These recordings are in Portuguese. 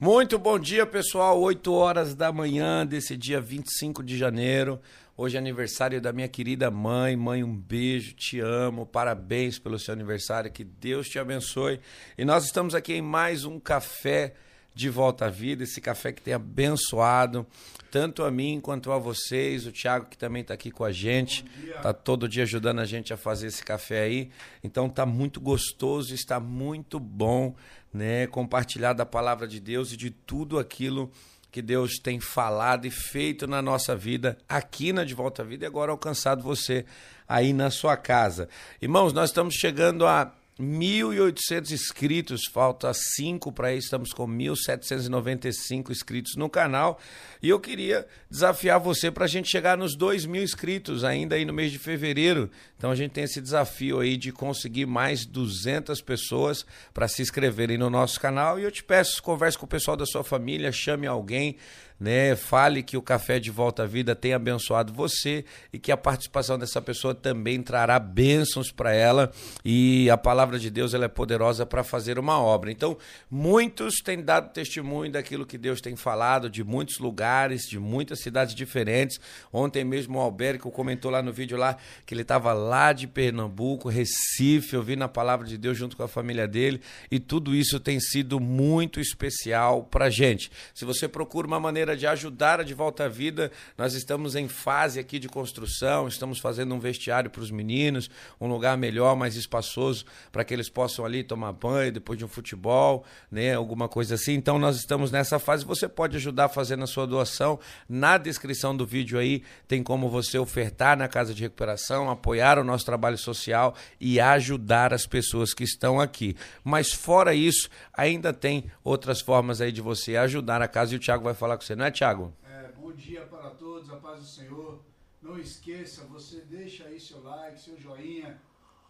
Muito bom dia, pessoal. 8 horas da manhã desse dia 25 de janeiro. Hoje é aniversário da minha querida mãe. Mãe, um beijo, te amo. Parabéns pelo seu aniversário. Que Deus te abençoe. E nós estamos aqui em mais um café de volta à vida. Esse café que tem abençoado tanto a mim quanto a vocês. O Thiago que também está aqui com a gente, está todo dia ajudando a gente a fazer esse café aí. Então tá muito gostoso, está muito bom, né? Compartilhar da palavra de Deus e de tudo aquilo que Deus tem falado e feito na nossa vida, aqui na De Volta à Vida, e agora alcançado você aí na sua casa. Irmãos, nós estamos chegando a 1.800 inscritos, falta 5 para isso, estamos com 1.795 inscritos no canal. E eu queria desafiar você para a gente chegar nos 2 mil inscritos ainda aí no mês de fevereiro. Então a gente tem esse desafio aí de conseguir mais 200 pessoas para se inscreverem no nosso canal. E eu te peço, converse com o pessoal da sua família, chame alguém né? Fale que o Café de Volta à Vida tem abençoado você e que a participação dessa pessoa também trará bênçãos para ela e a palavra de Deus ela é poderosa para fazer uma obra. Então, muitos têm dado testemunho daquilo que Deus tem falado de muitos lugares, de muitas cidades diferentes. Ontem mesmo o Albérico comentou lá no vídeo lá que ele estava lá de Pernambuco, Recife, ouvindo a palavra de Deus junto com a família dele e tudo isso tem sido muito especial para gente. Se você procura uma maneira maneira de ajudar a De Volta à Vida. Nós estamos em fase aqui de construção, estamos fazendo um vestiário para os meninos, um lugar melhor, mais espaçoso, para que eles possam ali tomar banho depois de um futebol, né, alguma coisa assim. Então nós estamos nessa fase. Você pode ajudar fazendo a sua doação. Na descrição do vídeo aí tem como você ofertar na casa de recuperação, apoiar o nosso trabalho social e ajudar as pessoas que estão aqui. Mas fora isso, ainda tem outras formas aí de você ajudar a casa e o Thiago vai falar com você não é, Tiago? É, bom dia para todos, a paz do Senhor. Não esqueça, você deixa aí seu like, seu joinha,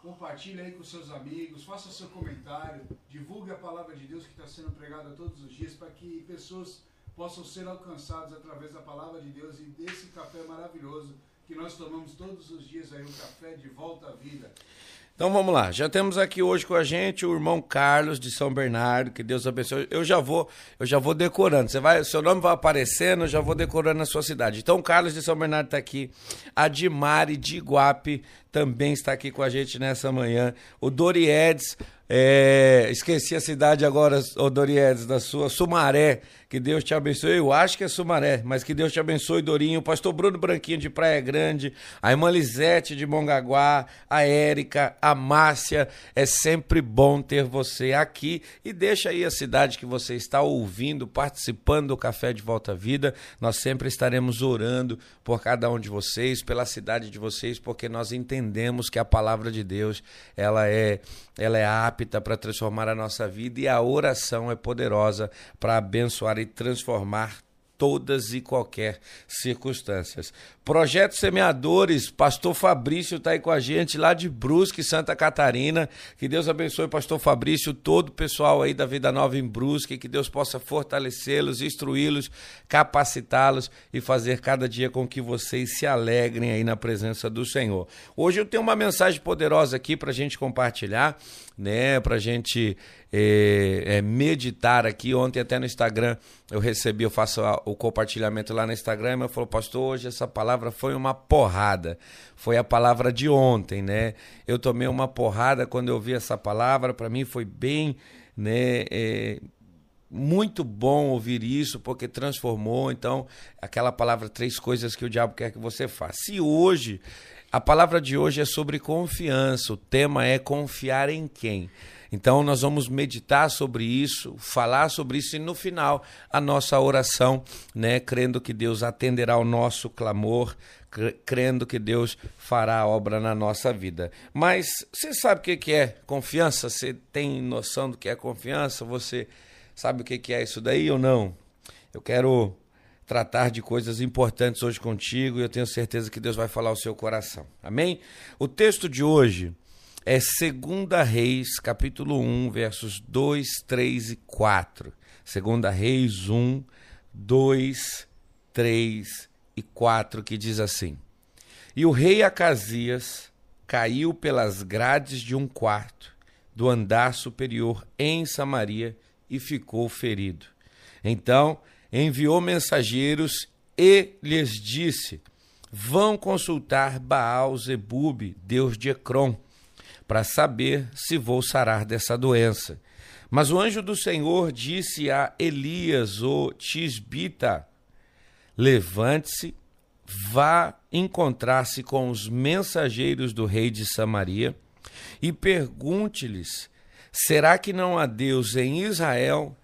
compartilhe aí com seus amigos, faça seu comentário, divulgue a palavra de Deus que está sendo pregada todos os dias para que pessoas possam ser alcançadas através da palavra de Deus e desse café maravilhoso que nós tomamos todos os dias aí, um café de volta à vida. Então vamos lá, já temos aqui hoje com a gente o irmão Carlos de São Bernardo, que Deus abençoe. Eu já vou, eu já vou decorando. Você vai, seu nome vai aparecendo, eu já vou decorando a sua cidade. Então Carlos de São Bernardo está aqui, a Dimari de Iguape também está aqui com a gente nessa manhã. O Doriedes é, esqueci a cidade agora, o Doriedes, da sua Sumaré. Que Deus te abençoe. Eu acho que é Sumaré, mas que Deus te abençoe, Dorinho. Pastor Bruno Branquinho de Praia Grande, a irmã Lisete de Mongaguá, a Érica, a Márcia. É sempre bom ter você aqui. E deixa aí a cidade que você está ouvindo, participando do Café de Volta à Vida. Nós sempre estaremos orando por cada um de vocês, pela cidade de vocês, porque nós entendemos que a palavra de Deus, ela é, ela é apta para transformar a nossa vida e a oração é poderosa para abençoar e transformar todas e qualquer circunstâncias. Projeto Semeadores, pastor Fabrício está aí com a gente lá de Brusque, Santa Catarina. Que Deus abençoe pastor Fabrício, todo o pessoal aí da Vida Nova em Brusque, que Deus possa fortalecê-los, instruí-los, capacitá-los e fazer cada dia com que vocês se alegrem aí na presença do Senhor. Hoje eu tenho uma mensagem poderosa aqui para a gente compartilhar, né? Para a gente é, é, meditar aqui. Ontem até no Instagram eu recebi, eu faço o compartilhamento lá no Instagram, eu falou, pastor, hoje essa palavra foi uma porrada. Foi a palavra de ontem, né? Eu tomei uma porrada quando eu vi essa palavra, para mim foi bem, né? É, muito bom ouvir isso, porque transformou. Então, aquela palavra, três coisas que o diabo quer que você faça. Se hoje, a palavra de hoje é sobre confiança, o tema é confiar em quem? Então nós vamos meditar sobre isso, falar sobre isso e no final a nossa oração, né, crendo que Deus atenderá ao nosso clamor, crendo que Deus fará a obra na nossa vida. Mas você sabe o que é confiança? Você tem noção do que é confiança? Você sabe o que é isso daí ou não? Eu quero tratar de coisas importantes hoje contigo e eu tenho certeza que Deus vai falar ao seu coração. Amém? O texto de hoje é 2 Reis, capítulo 1, versos 2, 3 e 4. 2 Reis 1, 2, 3 e 4, que diz assim: E o rei Acasias caiu pelas grades de um quarto do andar superior em Samaria e ficou ferido. Então enviou mensageiros e lhes disse: Vão consultar Baal Zebub, deus de Ecrom, para saber se vou sarar dessa doença. Mas o anjo do Senhor disse a Elias, o Tisbita: Levante-se, vá encontrar-se com os mensageiros do rei de Samaria e pergunte-lhes: será que não há Deus em Israel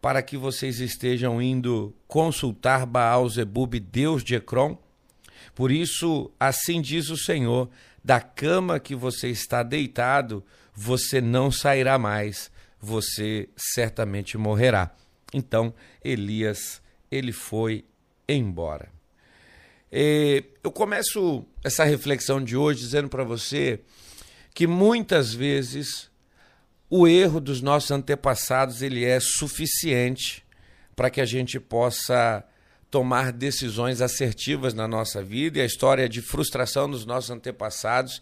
para que vocês estejam indo consultar Baal Zebub, Deus de Ecrom? Por isso, assim diz o Senhor: da cama que você está deitado, você não sairá mais você certamente morrerá. Então Elias ele foi embora. E eu começo essa reflexão de hoje dizendo para você que muitas vezes o erro dos nossos antepassados ele é suficiente para que a gente possa tomar decisões assertivas na nossa vida e a história de frustração dos nossos antepassados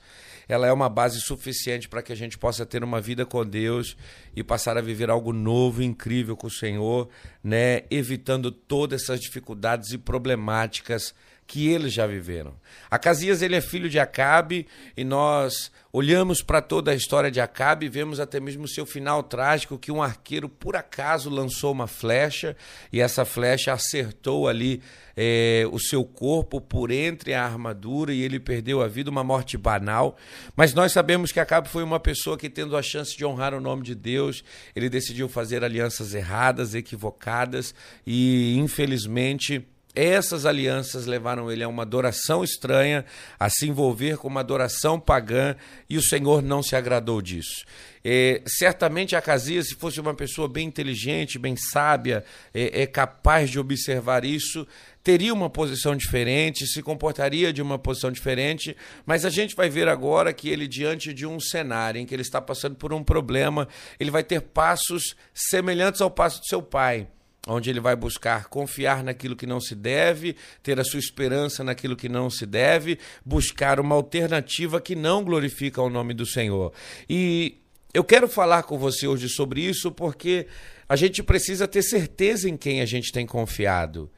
ela é uma base suficiente para que a gente possa ter uma vida com Deus e passar a viver algo novo, incrível com o Senhor, né, evitando todas essas dificuldades e problemáticas que eles já viveram. Acasias ele é filho de Acabe e nós olhamos para toda a história de Acabe e vemos até mesmo o seu final trágico que um arqueiro por acaso lançou uma flecha e essa flecha acertou ali é, o seu corpo por entre a armadura e ele perdeu a vida, uma morte banal. Mas nós sabemos que Acabe foi uma pessoa que tendo a chance de honrar o nome de Deus, ele decidiu fazer alianças erradas, equivocadas e infelizmente essas alianças levaram ele a uma adoração estranha, a se envolver com uma adoração pagã, e o Senhor não se agradou disso. É, certamente Acasias, se fosse uma pessoa bem inteligente, bem sábia, é, é capaz de observar isso, teria uma posição diferente, se comportaria de uma posição diferente, mas a gente vai ver agora que ele, diante de um cenário em que ele está passando por um problema, ele vai ter passos semelhantes ao passo do seu pai onde ele vai buscar confiar naquilo que não se deve, ter a sua esperança naquilo que não se deve, buscar uma alternativa que não glorifica o nome do Senhor. E eu quero falar com você hoje sobre isso porque a gente precisa ter certeza em quem a gente tem confiado.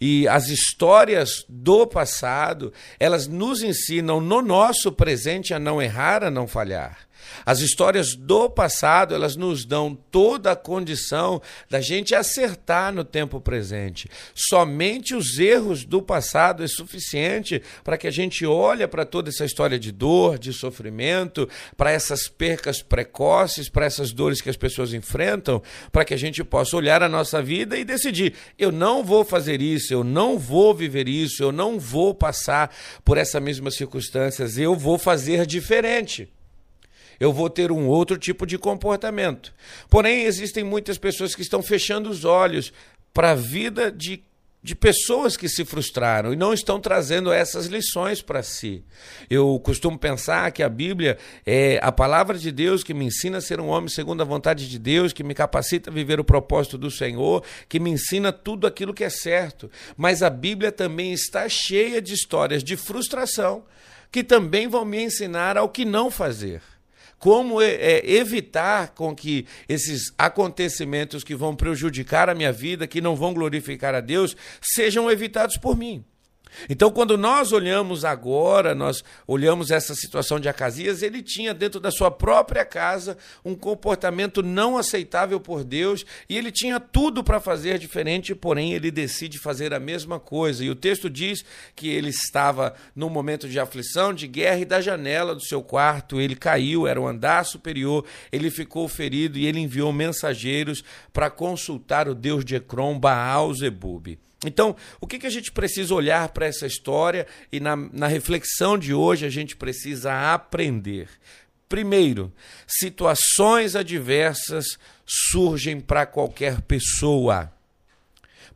E as histórias do passado, elas nos ensinam no nosso presente a não errar, a não falhar. As histórias do passado, elas nos dão toda a condição da gente acertar no tempo presente. Somente os erros do passado é suficiente para que a gente olhe para toda essa história de dor, de sofrimento, para essas percas precoces, para essas dores que as pessoas enfrentam, para que a gente possa olhar a nossa vida e decidir: eu não vou fazer isso, eu não vou viver isso, eu não vou passar por essas mesmas circunstâncias, eu vou fazer diferente eu vou ter um outro tipo de comportamento. Porém, existem muitas pessoas que estão fechando os olhos para a vida de, de pessoas que se frustraram e não estão trazendo essas lições para si. Eu costumo pensar que a Bíblia é a palavra de Deus que me ensina a ser um homem segundo a vontade de Deus, que me capacita a viver o propósito do Senhor, que me ensina tudo aquilo que é certo. Mas a Bíblia também está cheia de histórias de frustração que também vão me ensinar ao que não fazer como é, é, evitar com que esses acontecimentos que vão prejudicar a minha vida, que não vão glorificar a Deus, sejam evitados por mim. Então, quando nós olhamos agora, nós olhamos essa situação de Acasias, ele tinha dentro da sua própria casa um comportamento não aceitável por Deus e ele tinha tudo para fazer diferente, porém ele decide fazer a mesma coisa. E o texto diz que ele estava num momento de aflição, de guerra e da janela do seu quarto ele caiu, era o andar superior, ele ficou ferido e ele enviou mensageiros para consultar o Deus de Ecrom, Baal Zebub. Então, o que, que a gente precisa olhar para essa história e na, na reflexão de hoje a gente precisa aprender? Primeiro, situações adversas surgem para qualquer pessoa.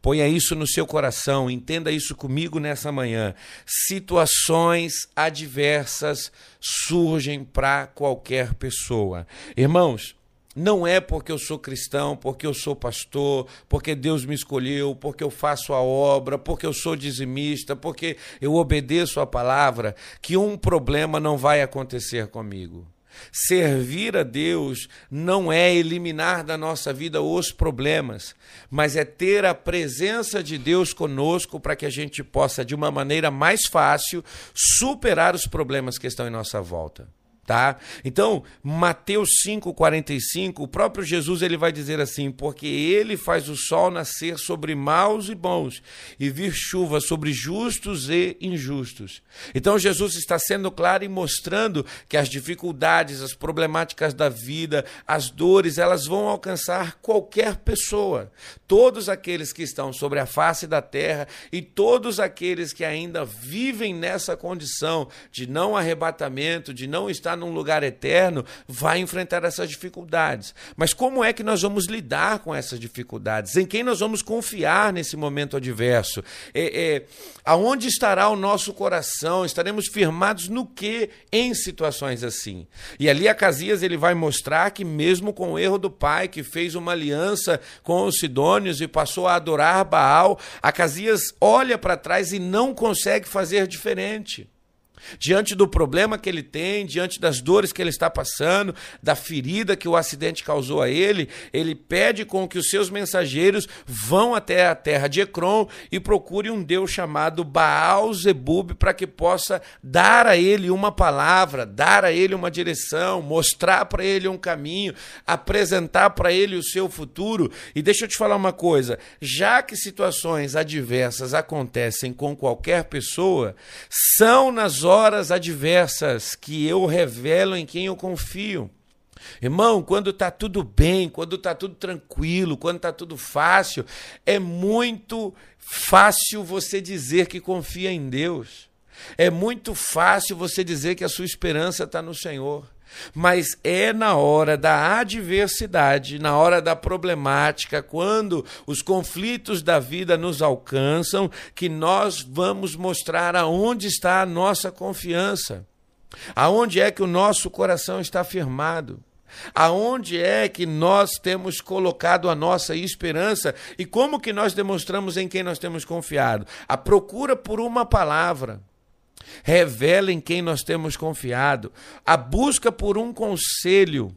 Ponha isso no seu coração, entenda isso comigo nessa manhã. Situações adversas surgem para qualquer pessoa. Irmãos, não é porque eu sou cristão, porque eu sou pastor, porque Deus me escolheu, porque eu faço a obra, porque eu sou dizimista, porque eu obedeço a palavra, que um problema não vai acontecer comigo. Servir a Deus não é eliminar da nossa vida os problemas, mas é ter a presença de Deus conosco para que a gente possa, de uma maneira mais fácil, superar os problemas que estão em nossa volta tá? Então, Mateus 5:45, o próprio Jesus ele vai dizer assim: "Porque ele faz o sol nascer sobre maus e bons e vir chuva sobre justos e injustos". Então, Jesus está sendo claro e mostrando que as dificuldades, as problemáticas da vida, as dores, elas vão alcançar qualquer pessoa. Todos aqueles que estão sobre a face da terra e todos aqueles que ainda vivem nessa condição de não arrebatamento, de não estar num lugar eterno, vai enfrentar essas dificuldades. Mas como é que nós vamos lidar com essas dificuldades? Em quem nós vamos confiar nesse momento adverso? É, é, aonde estará o nosso coração? Estaremos firmados no que em situações assim? E ali Acasias ele vai mostrar que mesmo com o erro do pai, que fez uma aliança com os sidônios e passou a adorar Baal, Acasias olha para trás e não consegue fazer diferente diante do problema que ele tem, diante das dores que ele está passando, da ferida que o acidente causou a ele, ele pede com que os seus mensageiros vão até a terra de Ecrom e procure um Deus chamado Baal Zebub para que possa dar a ele uma palavra, dar a ele uma direção, mostrar para ele um caminho, apresentar para ele o seu futuro. E deixa eu te falar uma coisa, já que situações adversas acontecem com qualquer pessoa, são nas adversas que eu revelo em quem eu confio. Irmão, quando está tudo bem, quando está tudo tranquilo, quando está tudo fácil, é muito fácil você dizer que confia em Deus. É muito fácil você dizer que a sua esperança está no Senhor. Mas é na hora da adversidade, na hora da problemática, quando os conflitos da vida nos alcançam, que nós vamos mostrar aonde está a nossa confiança, aonde é que o nosso coração está firmado. Aonde é que nós temos colocado a nossa esperança e como que nós demonstramos em quem nós temos confiado? A procura por uma palavra, revela em quem nós temos confiado. A busca por um conselho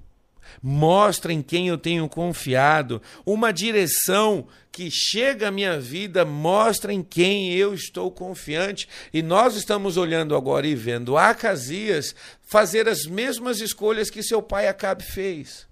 mostra em quem eu tenho confiado. Uma direção que chega à minha vida mostra em quem eu estou confiante. E nós estamos olhando agora e vendo Acasias fazer as mesmas escolhas que seu pai Acabe fez.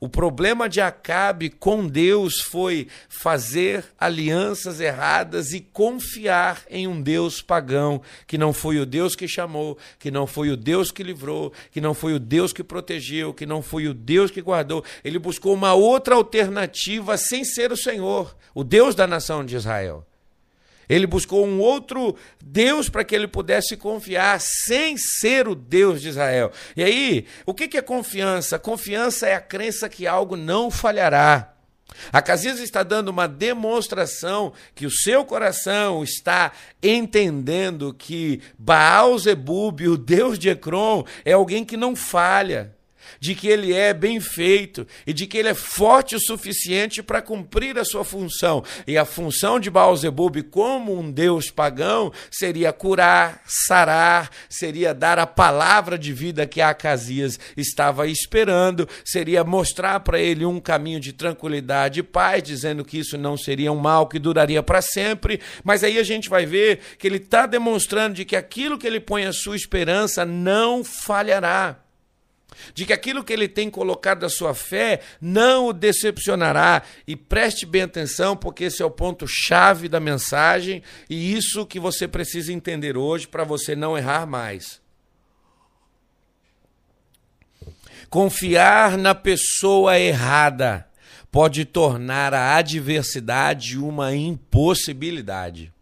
O problema de Acabe com Deus foi fazer alianças erradas e confiar em um Deus pagão, que não foi o Deus que chamou, que não foi o Deus que livrou, que não foi o Deus que protegeu, que não foi o Deus que guardou. Ele buscou uma outra alternativa sem ser o Senhor, o Deus da nação de Israel. Ele buscou um outro Deus para que ele pudesse confiar, sem ser o Deus de Israel. E aí, o que é confiança? Confiança é a crença que algo não falhará. Acasias está dando uma demonstração que o seu coração está entendendo que Baal Zebub, o Deus de Ecrom, é alguém que não falha de que ele é bem feito e de que ele é forte o suficiente para cumprir a sua função. E a função de Baal-Zebub como um deus pagão seria curar, sarar, seria dar a palavra de vida que Acasias estava esperando, seria mostrar para ele um caminho de tranquilidade e paz, dizendo que isso não seria um mal que duraria para sempre. Mas aí a gente vai ver que ele está demonstrando de que aquilo que ele põe a sua esperança não falhará de que aquilo que ele tem colocado a sua fé não o decepcionará. E preste bem atenção, porque esse é o ponto-chave da mensagem e isso que você precisa entender hoje para você não errar mais. Confiar na pessoa errada pode tornar a adversidade uma impossibilidade.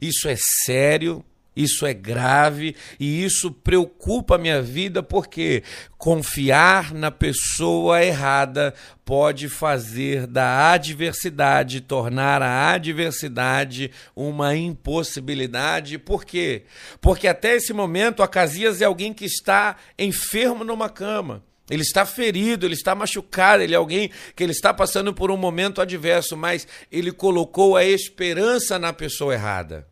Isso é sério isso é grave e isso preocupa a minha vida porque confiar na pessoa errada pode fazer da adversidade, tornar a adversidade uma impossibilidade. Por quê? Porque até esse momento Acasias é alguém que está enfermo numa cama. Ele está ferido, ele está machucado, ele é alguém que ele está passando por um momento adverso, mas ele colocou a esperança na pessoa errada.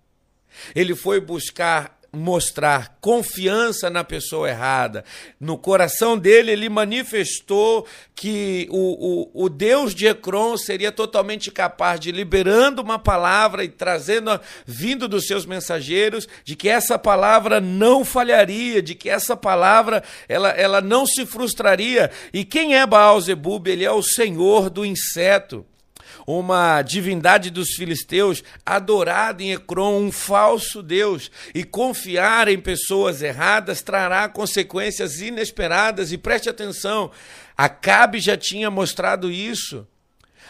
Ele foi buscar mostrar confiança na pessoa errada. No coração dele, ele manifestou que o, o, o Deus de Ecrom seria totalmente capaz de, liberando uma palavra e trazendo, vindo dos seus mensageiros, de que essa palavra não falharia, de que essa palavra ela, ela não se frustraria. E quem é Baal Zebub? Ele é o senhor do inseto uma divindade dos filisteus, adorada em Ecrom, um falso Deus, e confiar em pessoas erradas trará consequências inesperadas. E preste atenção, Acabe já tinha mostrado isso.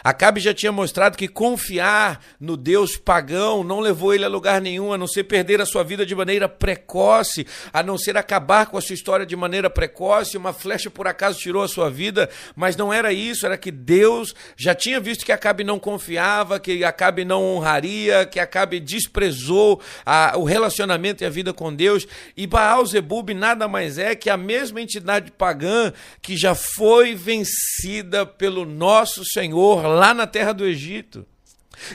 Acabe já tinha mostrado que confiar no Deus pagão não levou ele a lugar nenhum, a não ser perder a sua vida de maneira precoce, a não ser acabar com a sua história de maneira precoce. Uma flecha por acaso tirou a sua vida, mas não era isso, era que Deus já tinha visto que Acabe não confiava, que Acabe não honraria, que Acabe desprezou a, o relacionamento e a vida com Deus. E Baal Zebub nada mais é que a mesma entidade pagã que já foi vencida pelo nosso Senhor lá na terra do Egito.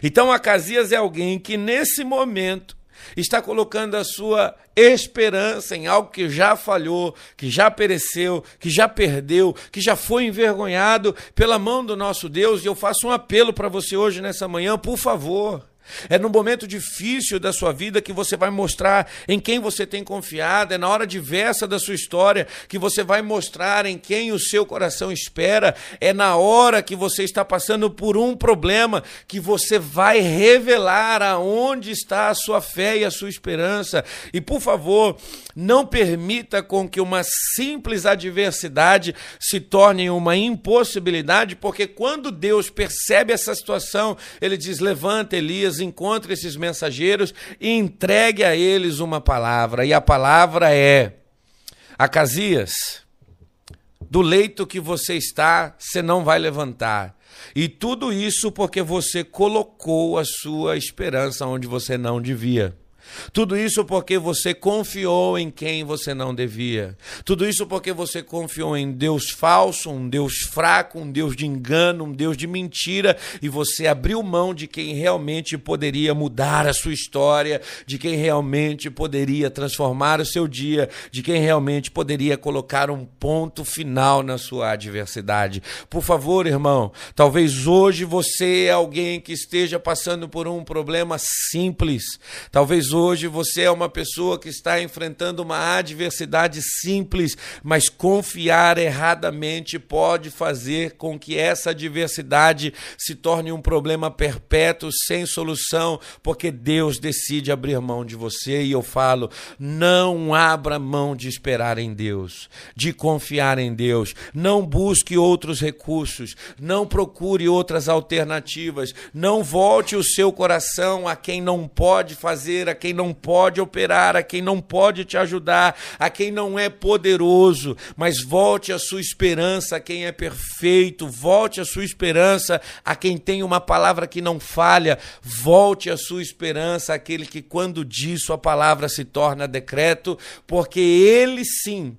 Então, Acasias é alguém que nesse momento está colocando a sua esperança em algo que já falhou, que já pereceu, que já perdeu, que já foi envergonhado pela mão do nosso Deus. E eu faço um apelo para você hoje nessa manhã, por favor. É no momento difícil da sua vida que você vai mostrar em quem você tem confiado. É na hora diversa da sua história que você vai mostrar em quem o seu coração espera. É na hora que você está passando por um problema que você vai revelar aonde está a sua fé e a sua esperança. E por favor, não permita com que uma simples adversidade se torne uma impossibilidade, porque quando Deus percebe essa situação, ele diz: "Levanta, Elias, encontre esses mensageiros e entregue a eles uma palavra. E a palavra é: Acasias, do leito que você está, você não vai levantar. E tudo isso porque você colocou a sua esperança onde você não devia. Tudo isso porque você confiou em quem você não devia. Tudo isso porque você confiou em Deus falso, um Deus fraco, um Deus de engano, um Deus de mentira, e você abriu mão de quem realmente poderia mudar a sua história, de quem realmente poderia transformar o seu dia, de quem realmente poderia colocar um ponto final na sua adversidade. Por favor, irmão, talvez hoje você é alguém que esteja passando por um problema simples. Talvez hoje você é uma pessoa que está enfrentando uma adversidade simples, mas confiar erradamente pode fazer com que essa adversidade se torne um problema perpétuo, sem solução, porque Deus decide abrir mão de você. E eu falo: não abra mão de esperar em Deus, de confiar em Deus. Não busque outros recursos, não procure outras alternativas, não volte o seu coração a quem não pode fazer, a quem quem não pode operar, a quem não pode te ajudar, a quem não é poderoso, mas volte a sua esperança a quem é perfeito, volte a sua esperança a quem tem uma palavra que não falha, volte a sua esperança àquele que, quando diz sua palavra, se torna decreto, porque ele sim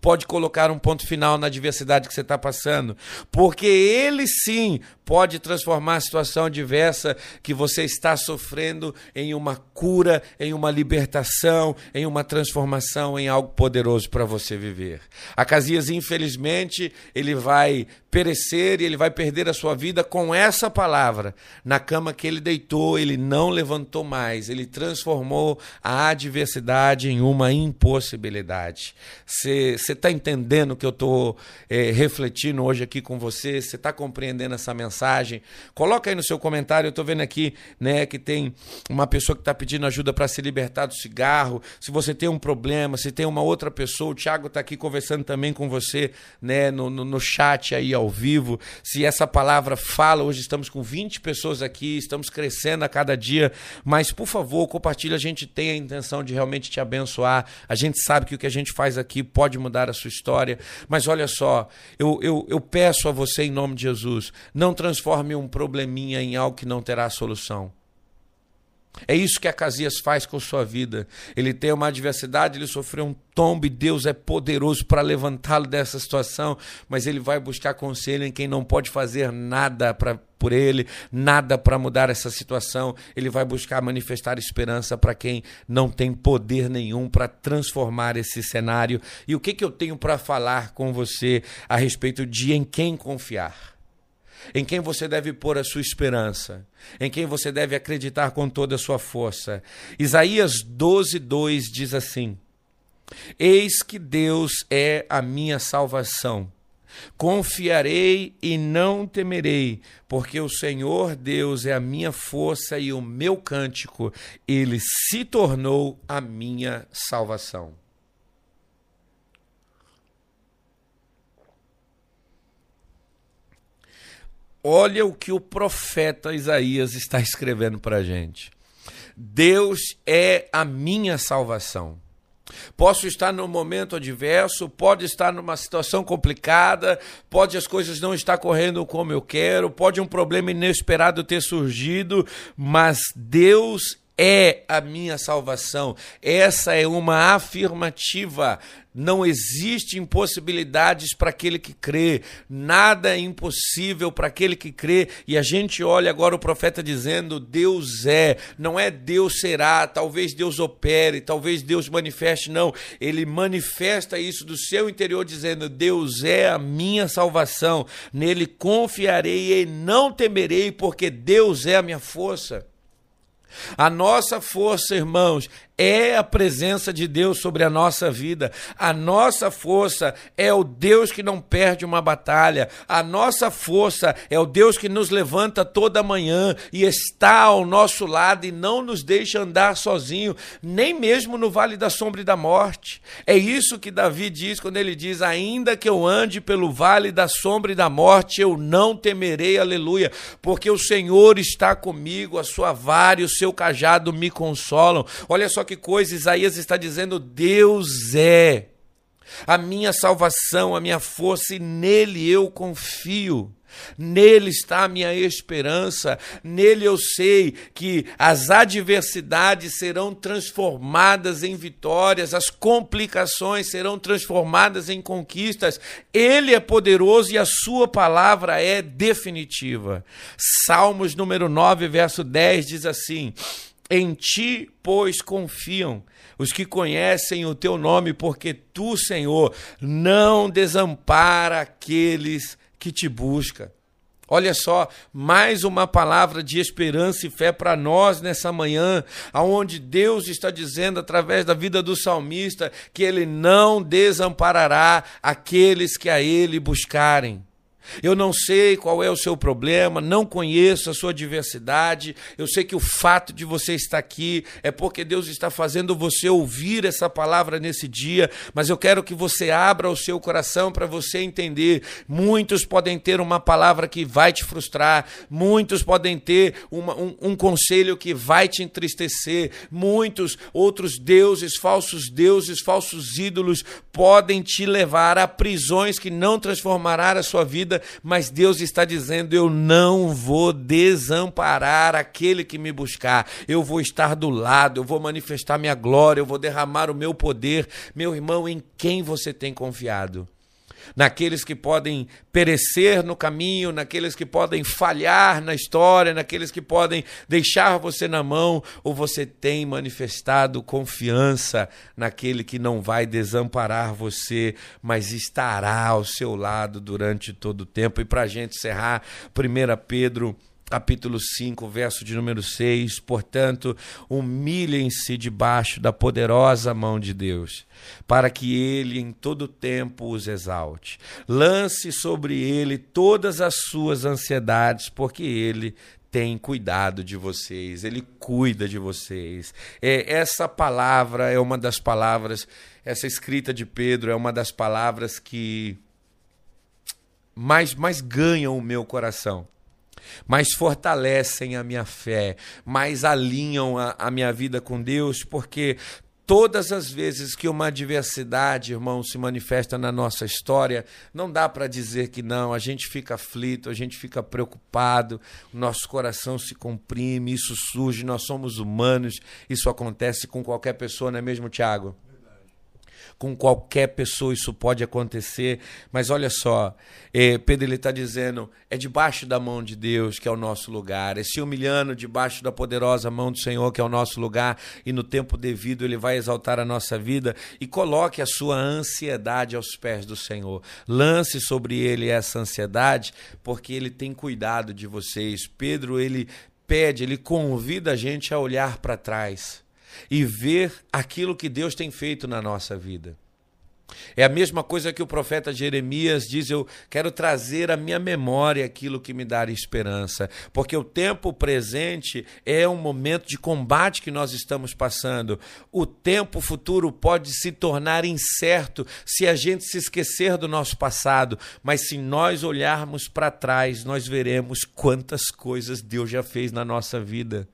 pode colocar um ponto final na adversidade que você está passando, porque ele sim pode transformar a situação adversa que você está sofrendo em uma cura, em uma libertação, em uma transformação, em algo poderoso para você viver. Acasias, infelizmente, ele vai perecer e ele vai perder a sua vida com essa palavra. Na cama que ele deitou, ele não levantou mais, ele transformou a adversidade em uma impossibilidade. Você está entendendo que eu estou é, refletindo hoje aqui com você? Você está compreendendo essa mensagem? Coloca aí no seu comentário. Eu estou vendo aqui né, que tem uma pessoa que está pedindo ajuda para se libertar do cigarro. Se você tem um problema, se tem uma outra pessoa, o Thiago está aqui conversando também com você né, no, no, no chat aí ao vivo. Se essa palavra fala, hoje estamos com 20 pessoas aqui, estamos crescendo a cada dia. Mas, por favor, compartilhe. A gente tem a intenção de realmente te abençoar. A gente sabe que o que a gente faz aqui pode mudar a sua história. Mas olha só, eu, eu, eu peço a você, em nome de Jesus, não transforme um probleminha em algo que não terá solução. É isso que Acasias faz com sua vida. Ele tem uma adversidade, ele sofreu um tombo e Deus é poderoso para levantá-lo dessa situação, mas ele vai buscar conselho em quem não pode fazer nada pra, por ele, nada para mudar essa situação. Ele vai buscar manifestar esperança para quem não tem poder nenhum para transformar esse cenário. E o que, que eu tenho para falar com você a respeito de em quem confiar? Em quem você deve pôr a sua esperança, em quem você deve acreditar com toda a sua força. Isaías 12, 2 diz assim: Eis que Deus é a minha salvação. Confiarei e não temerei, porque o Senhor Deus é a minha força e o meu cântico, ele se tornou a minha salvação. Olha o que o profeta Isaías está escrevendo para a gente. Deus é a minha salvação. Posso estar num momento adverso, pode estar numa situação complicada, pode as coisas não estar correndo como eu quero, pode um problema inesperado ter surgido, mas Deus é a minha salvação. Essa é uma afirmativa. Não existe impossibilidades para aquele que crê, nada é impossível para aquele que crê. E a gente olha agora o profeta dizendo: Deus é, não é Deus será, talvez Deus opere, talvez Deus manifeste, não. Ele manifesta isso do seu interior, dizendo: Deus é a minha salvação, nele confiarei e não temerei, porque Deus é a minha força. A nossa força, irmãos, é a presença de Deus sobre a nossa vida. A nossa força é o Deus que não perde uma batalha. A nossa força é o Deus que nos levanta toda manhã e está ao nosso lado e não nos deixa andar sozinho, nem mesmo no vale da sombra e da morte. É isso que Davi diz quando ele diz: Ainda que eu ande pelo vale da sombra e da morte, eu não temerei, aleluia, porque o Senhor está comigo, a sua vara e o seu cajado me consolam. Olha só que coisa, Isaías está dizendo: Deus é a minha salvação, a minha força, e nele eu confio. Nele está a minha esperança, nele eu sei que as adversidades serão transformadas em vitórias, as complicações serão transformadas em conquistas. Ele é poderoso e a sua palavra é definitiva. Salmos número 9, verso 10 diz assim: em ti, pois, confiam os que conhecem o teu nome, porque tu, Senhor, não desampara aqueles que te buscam. Olha só, mais uma palavra de esperança e fé para nós nessa manhã, aonde Deus está dizendo através da vida do salmista que ele não desamparará aqueles que a ele buscarem. Eu não sei qual é o seu problema, não conheço a sua diversidade. Eu sei que o fato de você estar aqui é porque Deus está fazendo você ouvir essa palavra nesse dia, mas eu quero que você abra o seu coração para você entender. Muitos podem ter uma palavra que vai te frustrar, muitos podem ter uma, um, um conselho que vai te entristecer, muitos outros deuses, falsos deuses, falsos ídolos podem te levar a prisões que não transformará a sua vida mas Deus está dizendo: eu não vou desamparar aquele que me buscar, eu vou estar do lado, eu vou manifestar minha glória, eu vou derramar o meu poder. Meu irmão, em quem você tem confiado? Naqueles que podem perecer no caminho, naqueles que podem falhar na história, naqueles que podem deixar você na mão, ou você tem manifestado confiança naquele que não vai desamparar você, mas estará ao seu lado durante todo o tempo. E para a gente encerrar, 1 Pedro capítulo 5, verso de número 6. Portanto, humilhem-se debaixo da poderosa mão de Deus, para que ele em todo tempo os exalte. Lance sobre ele todas as suas ansiedades, porque ele tem cuidado de vocês, ele cuida de vocês. É, essa palavra é uma das palavras, essa escrita de Pedro é uma das palavras que mais, mais ganham o meu coração mais fortalecem a minha fé, mais alinham a, a minha vida com Deus, porque Todas as vezes que uma adversidade, irmão, se manifesta na nossa história, não dá para dizer que não, a gente fica aflito, a gente fica preocupado, nosso coração se comprime, isso surge, nós somos humanos, isso acontece com qualquer pessoa, não é mesmo, Tiago? Com qualquer pessoa isso pode acontecer. Mas olha só, é, Pedro ele está dizendo: é debaixo da mão de Deus que é o nosso lugar, é se humilhando debaixo da poderosa mão do Senhor que é o nosso lugar, e no tempo devido ele vai exaltar a nossa vida. E coloque a sua ansiedade aos pés do Senhor. Lance sobre ele essa ansiedade, porque ele tem cuidado de vocês. Pedro, ele pede, ele convida a gente a olhar para trás e ver aquilo que Deus tem feito na nossa vida. É a mesma coisa que o profeta Jeremias diz: Eu quero trazer à minha memória aquilo que me dá esperança, porque o tempo presente é um momento de combate que nós estamos passando. O tempo futuro pode se tornar incerto se a gente se esquecer do nosso passado, mas se nós olharmos para trás, nós veremos quantas coisas Deus já fez na nossa vida.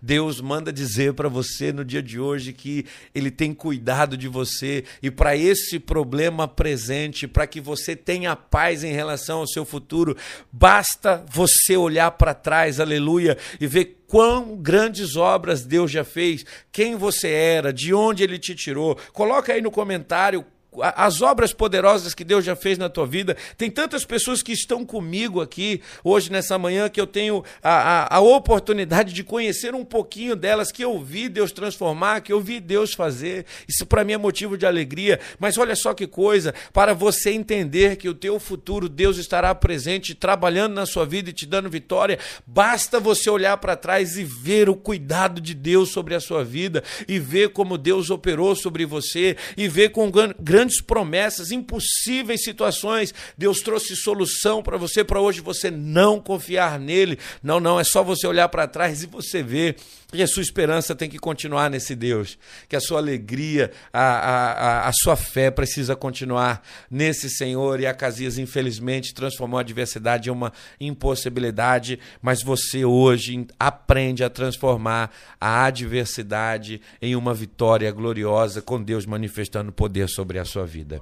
Deus manda dizer para você no dia de hoje que Ele tem cuidado de você e para esse problema presente, para que você tenha paz em relação ao seu futuro, basta você olhar para trás, aleluia, e ver quão grandes obras Deus já fez, quem você era, de onde Ele te tirou. Coloca aí no comentário as obras poderosas que Deus já fez na tua vida. Tem tantas pessoas que estão comigo aqui hoje, nessa manhã, que eu tenho a, a, a, oportunidade de conhecer um pouquinho delas, que eu vi Deus transformar, que eu vi Deus fazer. Isso para mim é motivo de alegria. Mas olha só que coisa, para você entender que o teu futuro Deus estará presente, trabalhando na sua vida e te dando vitória, basta você olhar para trás e ver o cuidado de Deus sobre a sua vida, e ver como Deus operou sobre você, e ver com grande grandes promessas, impossíveis situações. Deus trouxe solução para você, para hoje você não confiar nele. Não, não, é só você olhar para trás e você ver que a sua esperança tem que continuar nesse Deus, que a sua alegria, a, a, a sua fé precisa continuar nesse Senhor. E a Casias, infelizmente, transformou a adversidade em uma impossibilidade, mas você hoje aprende a transformar a adversidade em uma vitória gloriosa, com Deus manifestando poder sobre a sua vida.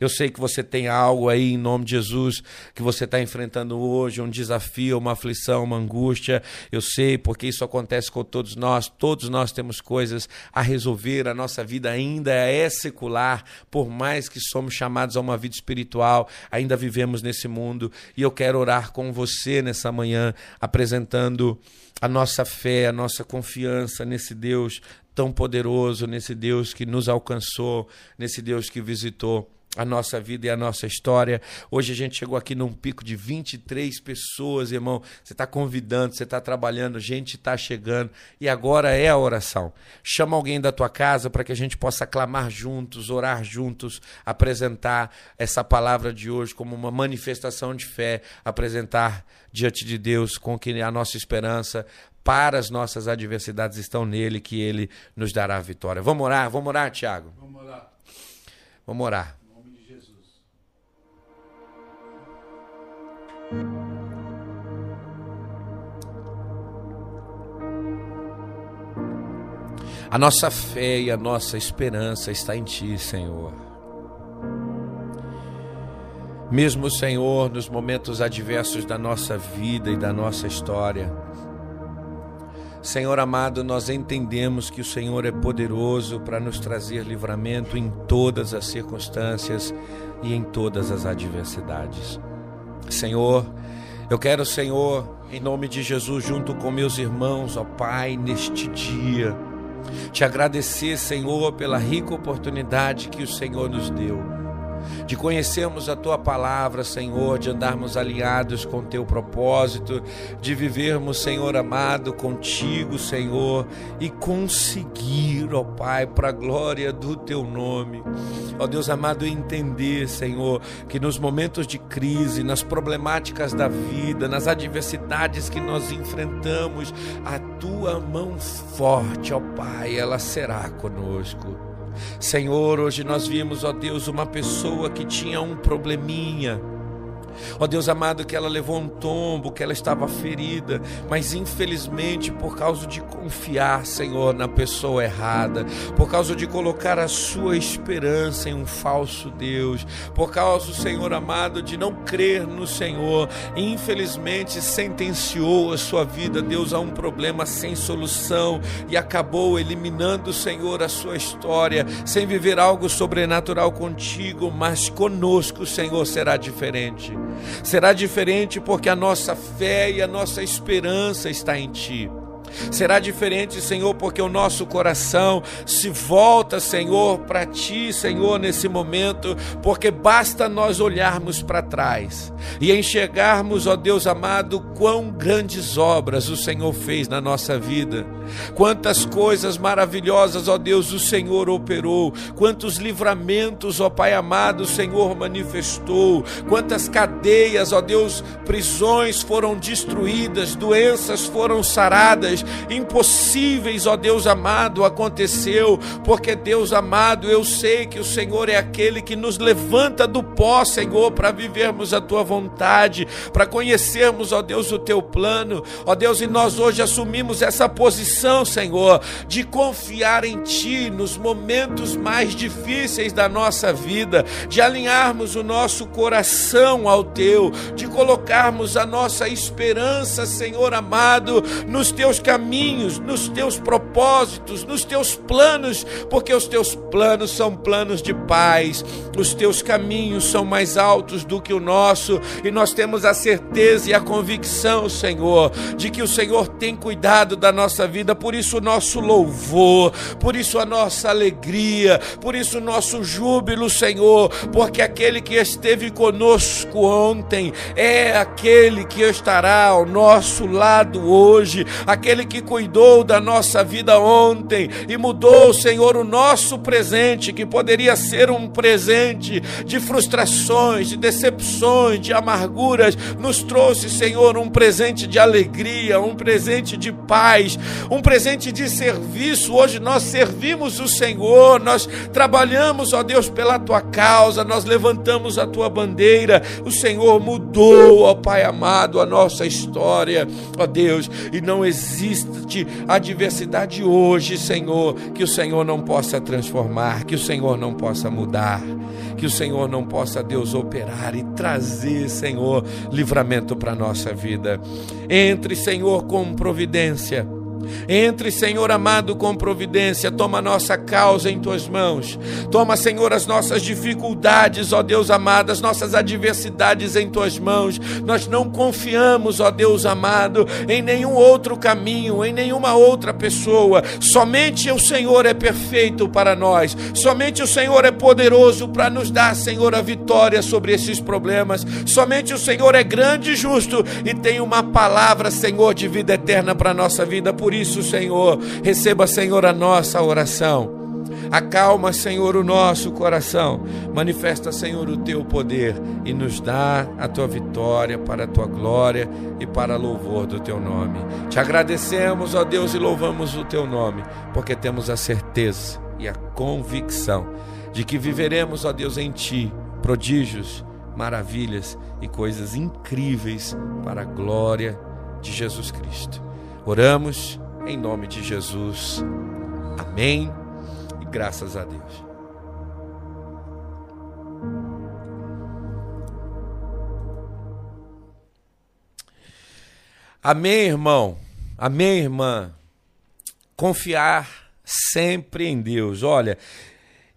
Eu sei que você tem algo aí em nome de Jesus que você está enfrentando hoje, um desafio, uma aflição, uma angústia. Eu sei porque isso acontece com todos nós. Todos nós temos coisas a resolver. A nossa vida ainda é secular, por mais que somos chamados a uma vida espiritual, ainda vivemos nesse mundo. E eu quero orar com você nessa manhã, apresentando a nossa fé, a nossa confiança nesse Deus tão poderoso, nesse Deus que nos alcançou, nesse Deus que visitou a nossa vida e a nossa história. Hoje a gente chegou aqui num pico de 23 pessoas, irmão. Você está convidando, você está trabalhando, gente está chegando. E agora é a oração. Chama alguém da tua casa para que a gente possa clamar juntos, orar juntos, apresentar essa palavra de hoje como uma manifestação de fé, apresentar diante de Deus com que a nossa esperança para as nossas adversidades estão nele, que ele nos dará a vitória. Vamos orar? Vamos orar, Tiago? Vamos orar. Vamos orar. A nossa fé e a nossa esperança está em Ti, Senhor. Mesmo, Senhor, nos momentos adversos da nossa vida e da nossa história, Senhor amado, nós entendemos que o Senhor é poderoso para nos trazer livramento em todas as circunstâncias e em todas as adversidades. Senhor, eu quero, Senhor, em nome de Jesus, junto com meus irmãos, ó Pai, neste dia, te agradecer, Senhor, pela rica oportunidade que o Senhor nos deu de conhecermos a tua palavra, Senhor, de andarmos alinhados com teu propósito, de vivermos, Senhor amado, contigo, Senhor, e conseguir, ó Pai, para a glória do teu nome. Ó Deus amado, entender, Senhor, que nos momentos de crise, nas problemáticas da vida, nas adversidades que nós enfrentamos, a tua mão forte, ó Pai, ela será conosco. Senhor, hoje nós vimos, ó Deus, uma pessoa que tinha um probleminha, Ó Deus amado, que ela levou um tombo, que ela estava ferida, mas infelizmente por causa de confiar, Senhor, na pessoa errada, por causa de colocar a sua esperança em um falso Deus, por causa, Senhor amado, de não crer no Senhor, infelizmente sentenciou a sua vida, Deus, a um problema sem solução e acabou eliminando, Senhor, a sua história, sem viver algo sobrenatural contigo, mas conosco, Senhor, será diferente. Será diferente porque a nossa fé e a nossa esperança está em Ti. Será diferente, Senhor, porque o nosso coração se volta, Senhor, para Ti, Senhor, nesse momento, porque basta nós olharmos para trás e enxergarmos, ó Deus amado, quão grandes obras o Senhor fez na nossa vida, quantas coisas maravilhosas, ó Deus, o Senhor operou, quantos livramentos, ó Pai amado, o Senhor manifestou, quantas cadeias, ó Deus, prisões foram destruídas, doenças foram saradas impossíveis, ó Deus amado, aconteceu, porque Deus amado, eu sei que o Senhor é aquele que nos levanta do pó, Senhor, para vivermos a tua vontade, para conhecermos, ó Deus, o teu plano, ó Deus, e nós hoje assumimos essa posição, Senhor, de confiar em ti nos momentos mais difíceis da nossa vida, de alinharmos o nosso coração ao teu, de colocarmos a nossa esperança, Senhor amado, nos teus caminhos caminhos, nos teus propósitos, nos teus planos, porque os teus planos são planos de paz, os teus caminhos são mais altos do que o nosso, e nós temos a certeza e a convicção, Senhor, de que o Senhor tem cuidado da nossa vida, por isso o nosso louvor, por isso a nossa alegria, por isso o nosso júbilo, Senhor, porque aquele que esteve conosco ontem é aquele que estará ao nosso lado hoje, aquele aquele que cuidou da nossa vida ontem e mudou, Senhor, o nosso presente, que poderia ser um presente de frustrações, de decepções, de amarguras, nos trouxe, Senhor, um presente de alegria, um presente de paz, um presente de serviço. Hoje nós servimos o Senhor, nós trabalhamos, ó Deus, pela tua causa, nós levantamos a tua bandeira. O Senhor mudou, ó Pai amado, a nossa história, ó Deus, e não existe existe adversidade hoje, Senhor, que o Senhor não possa transformar, que o Senhor não possa mudar, que o Senhor não possa, Deus, operar e trazer, Senhor, livramento para a nossa vida. Entre, Senhor, com providência entre, Senhor amado, com providência, toma nossa causa em tuas mãos. Toma, Senhor, as nossas dificuldades, ó Deus amado, as nossas adversidades em tuas mãos. Nós não confiamos, ó Deus amado, em nenhum outro caminho, em nenhuma outra pessoa. Somente o Senhor é perfeito para nós. Somente o Senhor é poderoso para nos dar, Senhor, a vitória sobre esses problemas. Somente o Senhor é grande e justo e tem uma palavra, Senhor, de vida eterna para nossa vida. Por por isso, Senhor, receba, Senhor, a nossa oração. Acalma, Senhor, o nosso coração. Manifesta, Senhor, o teu poder e nos dá a tua vitória para a tua glória e para louvor do teu nome. Te agradecemos, ó Deus, e louvamos o teu nome, porque temos a certeza e a convicção de que viveremos, ó Deus, em ti prodígios, maravilhas e coisas incríveis para a glória de Jesus Cristo. Oramos em nome de Jesus. Amém. E graças a Deus. Amém, irmão. Amém, irmã. Confiar sempre em Deus. Olha,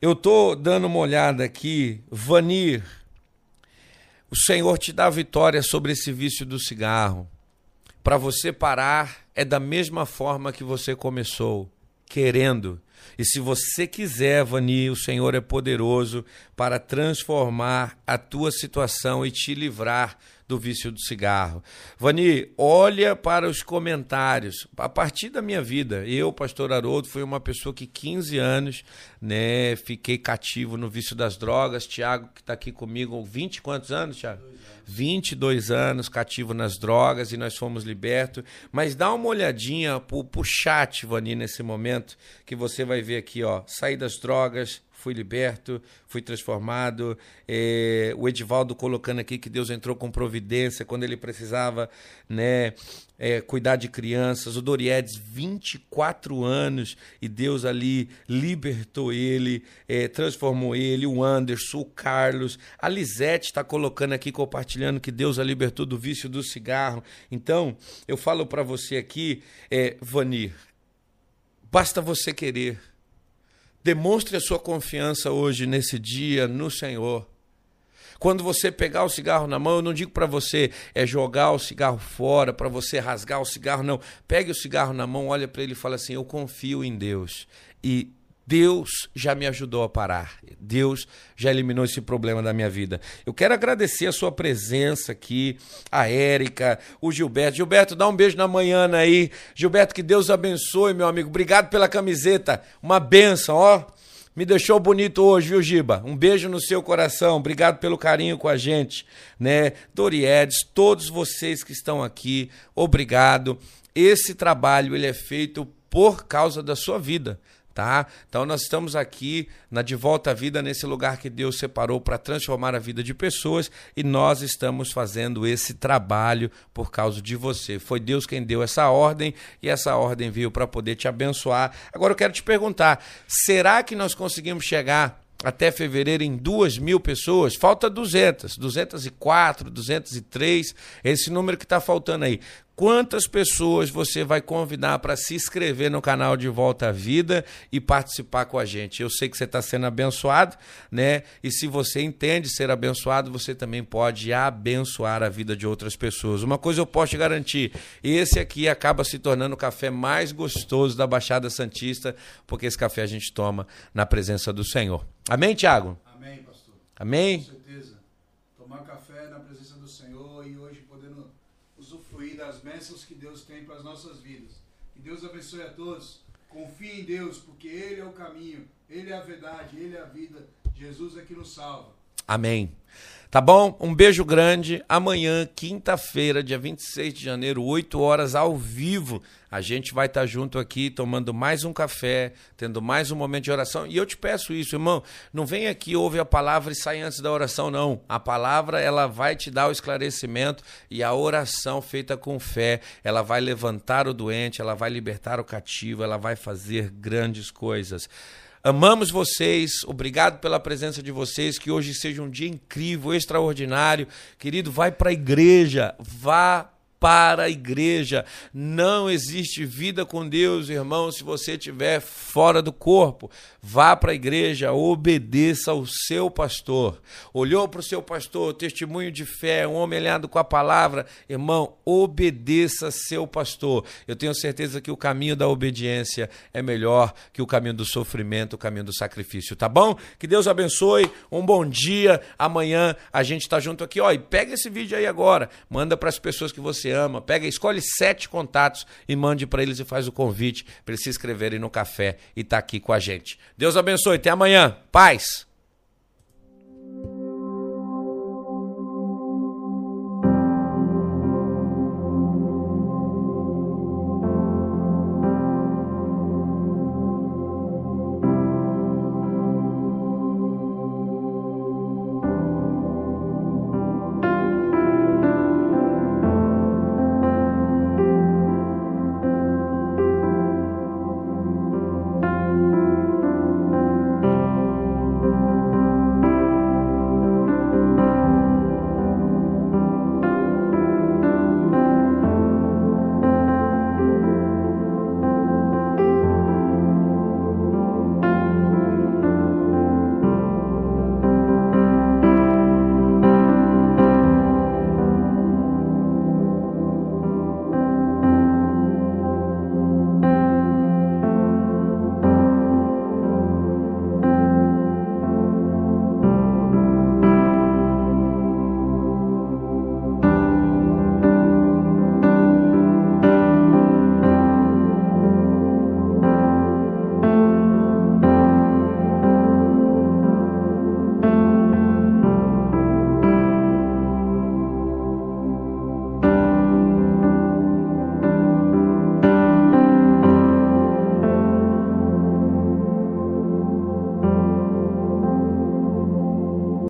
eu tô dando uma olhada aqui, Vanir. O Senhor te dá vitória sobre esse vício do cigarro. Para você parar é da mesma forma que você começou, querendo. E se você quiser, Vani, o Senhor é poderoso para transformar a tua situação e te livrar do vício do cigarro. Vani, olha para os comentários. A partir da minha vida, eu, pastor Haroldo, fui uma pessoa que 15 anos, né, fiquei cativo no vício das drogas. Tiago, que está aqui comigo, 20 quantos anos, Tiago? 22 anos cativo nas drogas e nós fomos libertos. Mas dá uma olhadinha pro, pro chat, Vani, nesse momento, que você vai ver aqui, ó, sair das drogas, fui liberto, fui transformado. É, o Edivaldo colocando aqui que Deus entrou com providência quando ele precisava, né? É, cuidar de crianças, o Doriedes, 24 anos, e Deus ali libertou ele, é, transformou ele, o Anderson, o Carlos, a Lisete está colocando aqui, compartilhando que Deus a libertou do vício do cigarro. Então, eu falo para você aqui, é, Vanir, basta você querer. Demonstre a sua confiança hoje, nesse dia, no Senhor. Quando você pegar o cigarro na mão, eu não digo para você é jogar o cigarro fora, para você rasgar o cigarro, não. Pegue o cigarro na mão, olha para ele e fala assim: Eu confio em Deus. E Deus já me ajudou a parar. Deus já eliminou esse problema da minha vida. Eu quero agradecer a sua presença aqui, a Érica, o Gilberto. Gilberto, dá um beijo na manhã aí. Gilberto, que Deus abençoe, meu amigo. Obrigado pela camiseta. Uma benção, ó. Me deixou bonito hoje, viu, Giba? Um beijo no seu coração. Obrigado pelo carinho com a gente, né? Doriedes, todos vocês que estão aqui, obrigado. Esse trabalho ele é feito por causa da sua vida tá? Então nós estamos aqui na De Volta à Vida, nesse lugar que Deus separou para transformar a vida de pessoas e nós estamos fazendo esse trabalho por causa de você. Foi Deus quem deu essa ordem e essa ordem veio para poder te abençoar. Agora eu quero te perguntar: será que nós conseguimos chegar até fevereiro em duas mil pessoas, falta 200, 204, 203, esse número que está faltando aí. Quantas pessoas você vai convidar para se inscrever no canal de Volta à Vida e participar com a gente? Eu sei que você está sendo abençoado, né? E se você entende ser abençoado, você também pode abençoar a vida de outras pessoas. Uma coisa eu posso te garantir: esse aqui acaba se tornando o café mais gostoso da Baixada Santista, porque esse café a gente toma na presença do Senhor. Amém, Tiago? Amém, pastor. Amém? Com certeza. Tomar café na presença do Senhor e hoje podendo usufruir das bênçãos que Deus tem para as nossas vidas. Que Deus abençoe a todos. Confie em Deus, porque Ele é o caminho, Ele é a verdade, Ele é a vida. Jesus é que nos salva. Amém. Tá bom? Um beijo grande. Amanhã, quinta-feira, dia 26 de janeiro, 8 horas ao vivo, a gente vai estar junto aqui tomando mais um café, tendo mais um momento de oração. E eu te peço isso, irmão, não vem aqui, ouve a palavra e sai antes da oração, não. A palavra, ela vai te dar o esclarecimento e a oração feita com fé, ela vai levantar o doente, ela vai libertar o cativo, ela vai fazer grandes coisas. Amamos vocês, obrigado pela presença de vocês, que hoje seja um dia incrível, extraordinário. Querido, vai para a igreja, vá para a igreja. Não existe vida com Deus, irmão, se você estiver fora do corpo. Vá para a igreja, obedeça ao seu pastor. Olhou para o seu pastor, testemunho de fé, um homem alinhado com a palavra. Irmão, obedeça seu pastor. Eu tenho certeza que o caminho da obediência é melhor que o caminho do sofrimento, o caminho do sacrifício, tá bom? Que Deus abençoe. Um bom dia. Amanhã a gente está junto aqui. Ó, e pega esse vídeo aí agora. Manda para as pessoas que você ama. Pega, escolhe sete contatos e mande para eles e faz o convite para eles se inscreverem no café e tá aqui com a gente. Deus abençoe. Até amanhã. Paz.